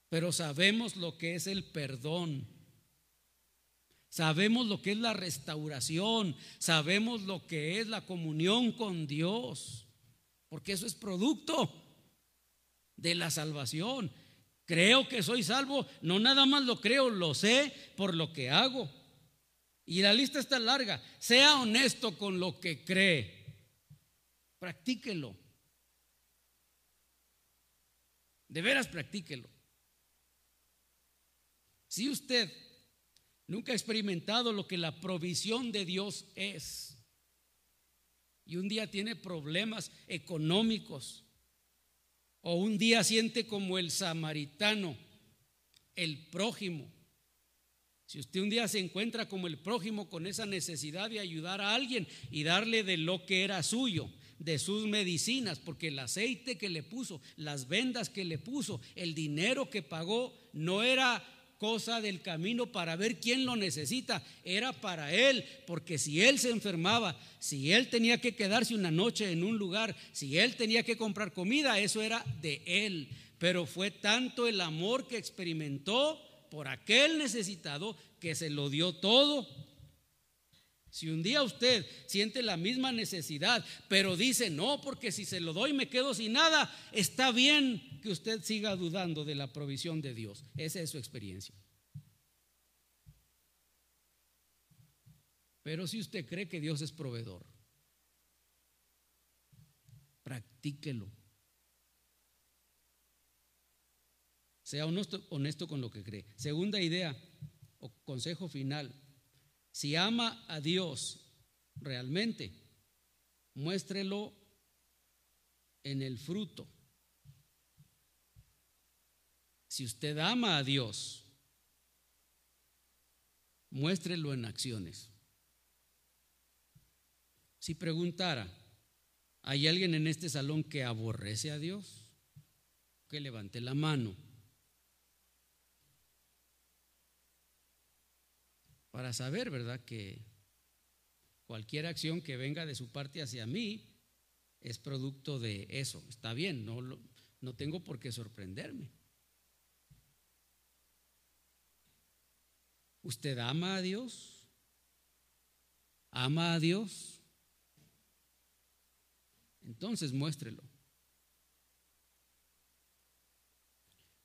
Pero sabemos lo que es el perdón. Sabemos lo que es la restauración. Sabemos lo que es la comunión con Dios. Porque eso es producto de la salvación. Creo que soy salvo. No nada más lo creo, lo sé por lo que hago. Y la lista está larga. Sea honesto con lo que cree. Practíquelo. De veras practíquelo. Si usted nunca ha experimentado lo que la provisión de Dios es y un día tiene problemas económicos O un día siente como el samaritano, el prójimo. Si usted un día se encuentra como el prójimo con esa necesidad de ayudar a alguien y darle de lo que era suyo, de sus medicinas, porque el aceite que le puso, las vendas que le puso, el dinero que pagó, no era cosa del camino para ver quién lo necesita, era para él, porque si él se enfermaba, si él tenía que quedarse una noche en un lugar, si él tenía que comprar comida, eso era de él. Pero fue tanto el amor que experimentó por aquel necesitado que se lo dio todo. Si un día usted siente la misma necesidad, pero dice, no, porque si se lo doy me quedo sin nada, está bien que usted siga dudando de la provisión de Dios. Esa es su experiencia. Pero si usted cree que Dios es proveedor, practíquelo. Sea honesto, con lo que cree. Segunda idea o consejo final si ama a Dios realmente, muéstrelo en el fruto. Si usted ama a Dios, muéstrelo en acciones. Si preguntara, ¿hay alguien en este salón que aborrece a Dios? Que levante la mano. Para saber, ¿verdad?, que cualquier acción que venga de su parte hacia mí es producto de eso. Está bien, no, no tengo por qué sorprenderme. ¿Usted ama a Dios? ¿Ama a Dios? Entonces muéstrelo.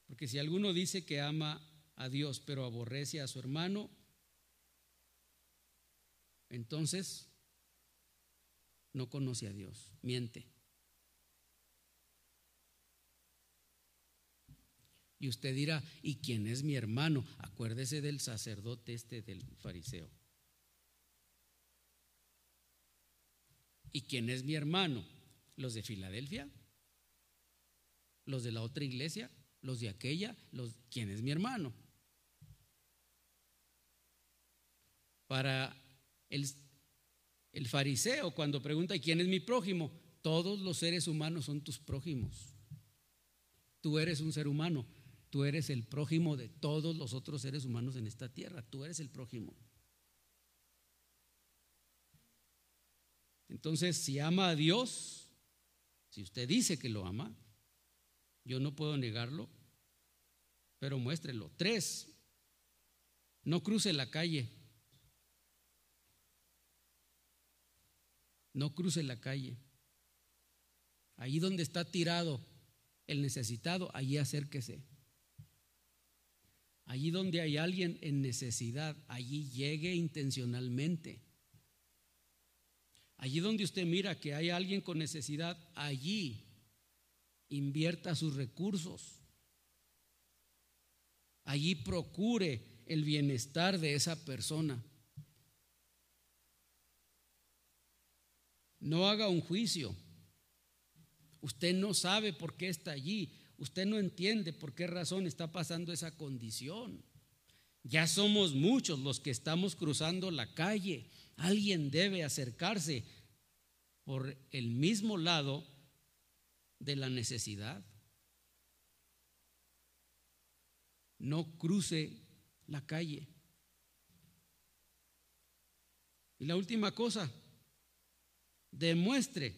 Porque si alguno dice que ama a Dios pero aborrece a su hermano, entonces no conoce a Dios, miente. Y usted dirá, ¿y quién es mi hermano? Acuérdese del sacerdote este del fariseo. ¿Y quién es mi hermano? ¿Los de Filadelfia? ¿Los de la otra iglesia? ¿Los de aquella? Los, ¿Quién es mi hermano? Para el, fariseo cuando pregunta, ¿y quién es mi prójimo? Todos los seres humanos son tus prójimos. Tú eres un ser humano, tú eres el prójimo de todos los otros seres humanos en esta tierra, tú eres el prójimo. Entonces, si ama a Dios, si usted dice que lo ama, yo no puedo negarlo, pero muéstrelo. Tres, no cruce la calle No cruce la calle. Allí donde está tirado el necesitado, allí acérquese. Allí donde hay alguien en necesidad, allí llegue intencionalmente. Allí donde usted mira que hay alguien con necesidad, allí invierta sus recursos. Allí procure el bienestar de esa persona. No haga un juicio. Usted no sabe por qué está allí. Usted no entiende por qué razón está pasando esa condición. Ya somos muchos los que estamos cruzando la calle. Alguien debe acercarse por el mismo lado de la necesidad. No cruce la calle. Y la última cosa, Demuestre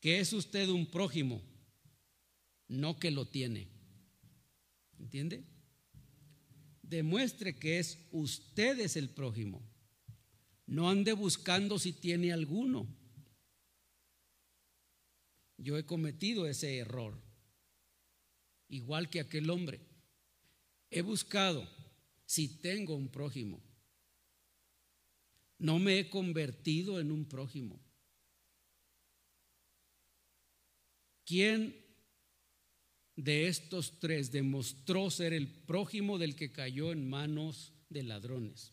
que es usted un prójimo, no que lo tiene. ¿Entiende? Demuestre que es usted es el prójimo. No ande buscando si tiene alguno. Yo he cometido ese error, igual que aquel hombre. He buscado si tengo un prójimo. No me he convertido en un prójimo. ¿Quién de estos tres demostró ser el prójimo del que cayó en manos de ladrones?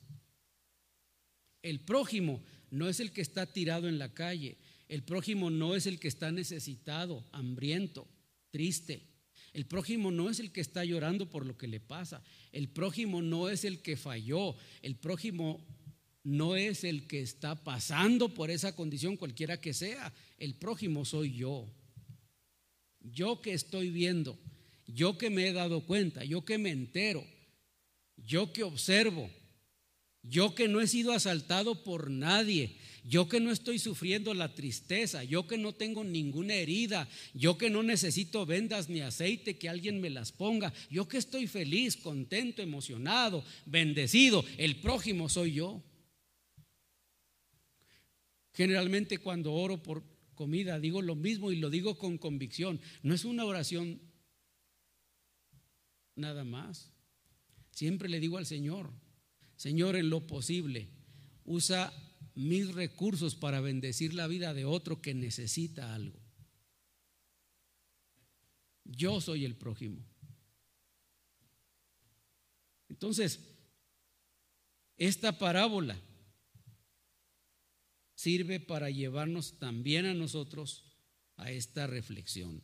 El prójimo no es el que está tirado en la calle, el prójimo no es el que está necesitado, hambriento. triste. El prójimo no es el que está llorando por lo que le pasa. El prójimo no es el que falló. El prójimo no es el que está pasando por esa condición cualquiera que sea. El prójimo soy yo. Yo que estoy viendo, yo que me he dado cuenta, yo que me entero, yo que observo, yo que no he sido asaltado por nadie, yo que no estoy sufriendo la tristeza, yo que no tengo ninguna herida, yo que no necesito vendas ni aceite que alguien me las ponga, yo que estoy feliz, contento, emocionado, bendecido, el prójimo soy yo. Generalmente cuando oro por comida digo lo mismo y lo digo con convicción. No es una oración nada más. Siempre le digo al Señor, Señor, en lo posible, usa mis recursos para bendecir la vida de otro que necesita algo. Yo soy el prójimo. Entonces, esta parábola sirve para llevarnos también a nosotros a esta reflexión.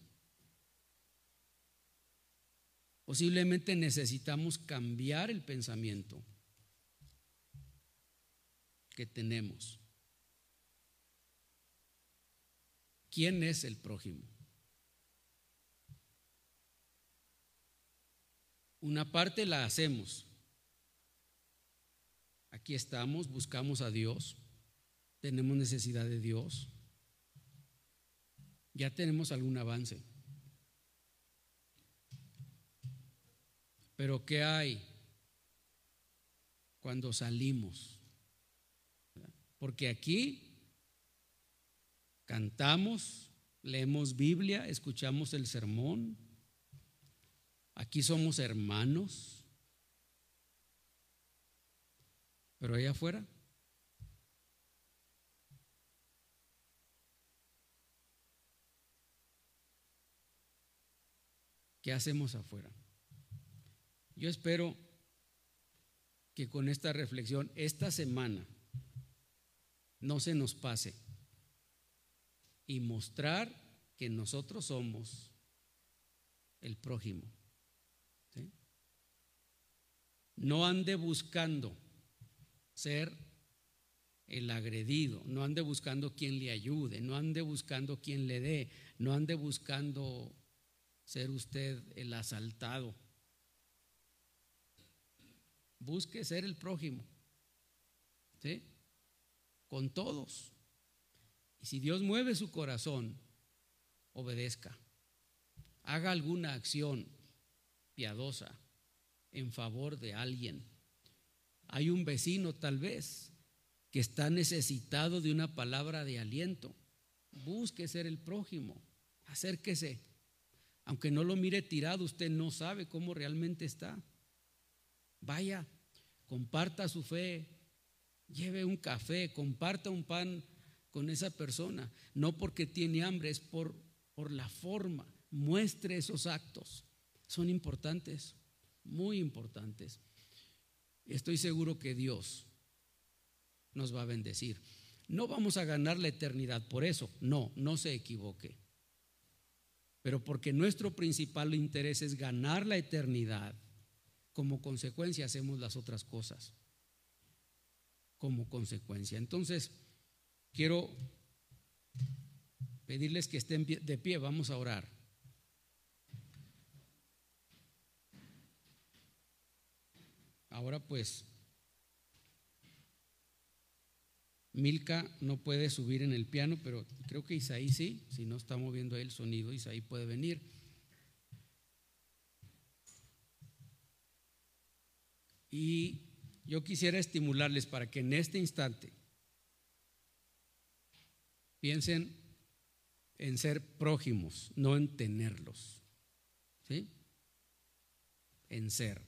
Posiblemente necesitamos cambiar el pensamiento que tenemos. ¿Quién es el prójimo? Una parte la hacemos. Aquí estamos, buscamos a Dios, tenemos necesidad de Dios. Ya tenemos algún avance. Pero ¿qué hay cuando salimos? Porque aquí cantamos, leemos Biblia, escuchamos el sermón. Aquí somos hermanos. Pero allá afuera. ¿Qué hacemos afuera? Yo espero que con esta reflexión, esta semana, no se nos pase y mostrar que nosotros somos el prójimo. No ande buscando ser el agredido, no ande buscando quien le ayude, no ande buscando quien le dé, no ande buscando ser usted el asaltado. Busque ser el prójimo. ¿Sí? con todos. Y si Dios mueve su corazón, obedezca. Haga alguna acción piadosa en favor de alguien. Hay un vecino tal vez que está necesitado de una palabra de aliento. Busque ser el prójimo. Acérquese. Aunque no lo mire tirado, usted no sabe cómo realmente está. Vaya, comparta su fe, Lleve un café, comparta un pan con esa persona, no porque tiene hambre, es por, por la forma. Muestre esos actos. Son importantes, muy importantes. Estoy seguro que Dios nos va a bendecir. No vamos a ganar la eternidad por eso, no, no se equivoque. Pero porque nuestro principal interés es ganar la eternidad, como consecuencia hacemos las otras cosas como consecuencia. Entonces, quiero pedirles que estén de pie, vamos a orar. Ahora pues, Milka no puede subir en el piano, pero creo que Isaí sí, si no está moviendo el sonido, Isaí puede venir. Y yo quisiera estimularles para que en este instante piensen en ser prójimos, no en tenerlos. ¿Sí? En ser.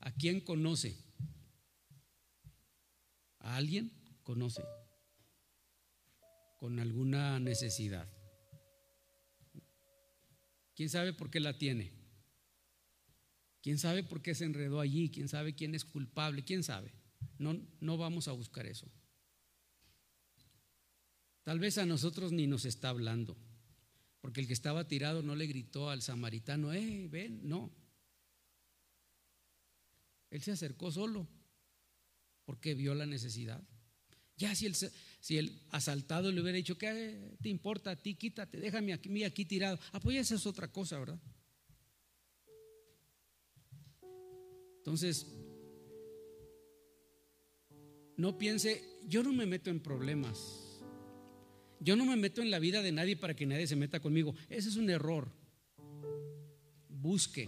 ¿A quién conoce? ¿A alguien conoce? Con alguna necesidad. ¿Quién sabe por qué la tiene? ¿Quién sabe por qué se enredó allí? ¿Quién sabe quién es culpable? ¿Quién sabe? No, no vamos a buscar eso. Tal vez a nosotros ni nos está hablando, porque el que estaba tirado no le gritó al samaritano, eh, ven, no. Él se acercó solo porque vio la necesidad. Ya si el, asaltado le hubiera dicho, ¿qué te importa a ti? Quítate, déjame aquí, aquí tirado. Ah, pues es otra cosa, ¿verdad? Entonces, no piense, yo no me meto en problemas. Yo no me meto en la vida de nadie para que nadie se meta conmigo. Ese es un error. Busque.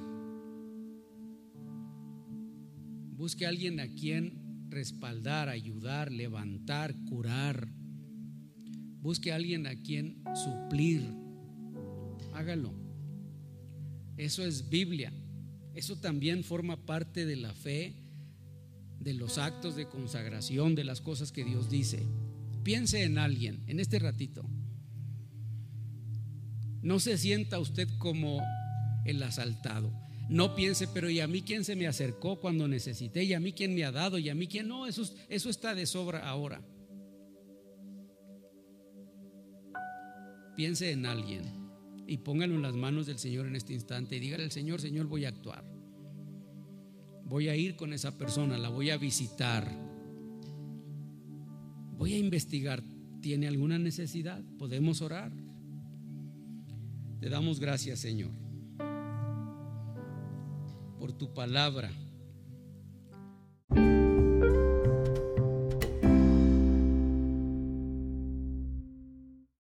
Busque a alguien a quien respaldar, ayudar, levantar, curar. Busque a alguien a quien suplir. Hágalo. Eso es Biblia. Eso también forma parte de la fe, de los actos de consagración, de las cosas que Dios dice. Piense en alguien, en este ratito. No se sienta usted como el asaltado. No piense, pero ¿y a mí quién se me acercó cuando necesité? ¿Y a mí quién me ha dado? ¿Y a mí quién? No, eso, eso está de sobra ahora. Piense en alguien y póngalo en las manos del Señor en este instante y dígale al Señor, Señor, voy a actuar. Voy a ir con esa persona, la voy a visitar Voy a investigar. ¿Tiene alguna necesidad? ¿Podemos orar? Te damos gracias, Señor, por tu palabra.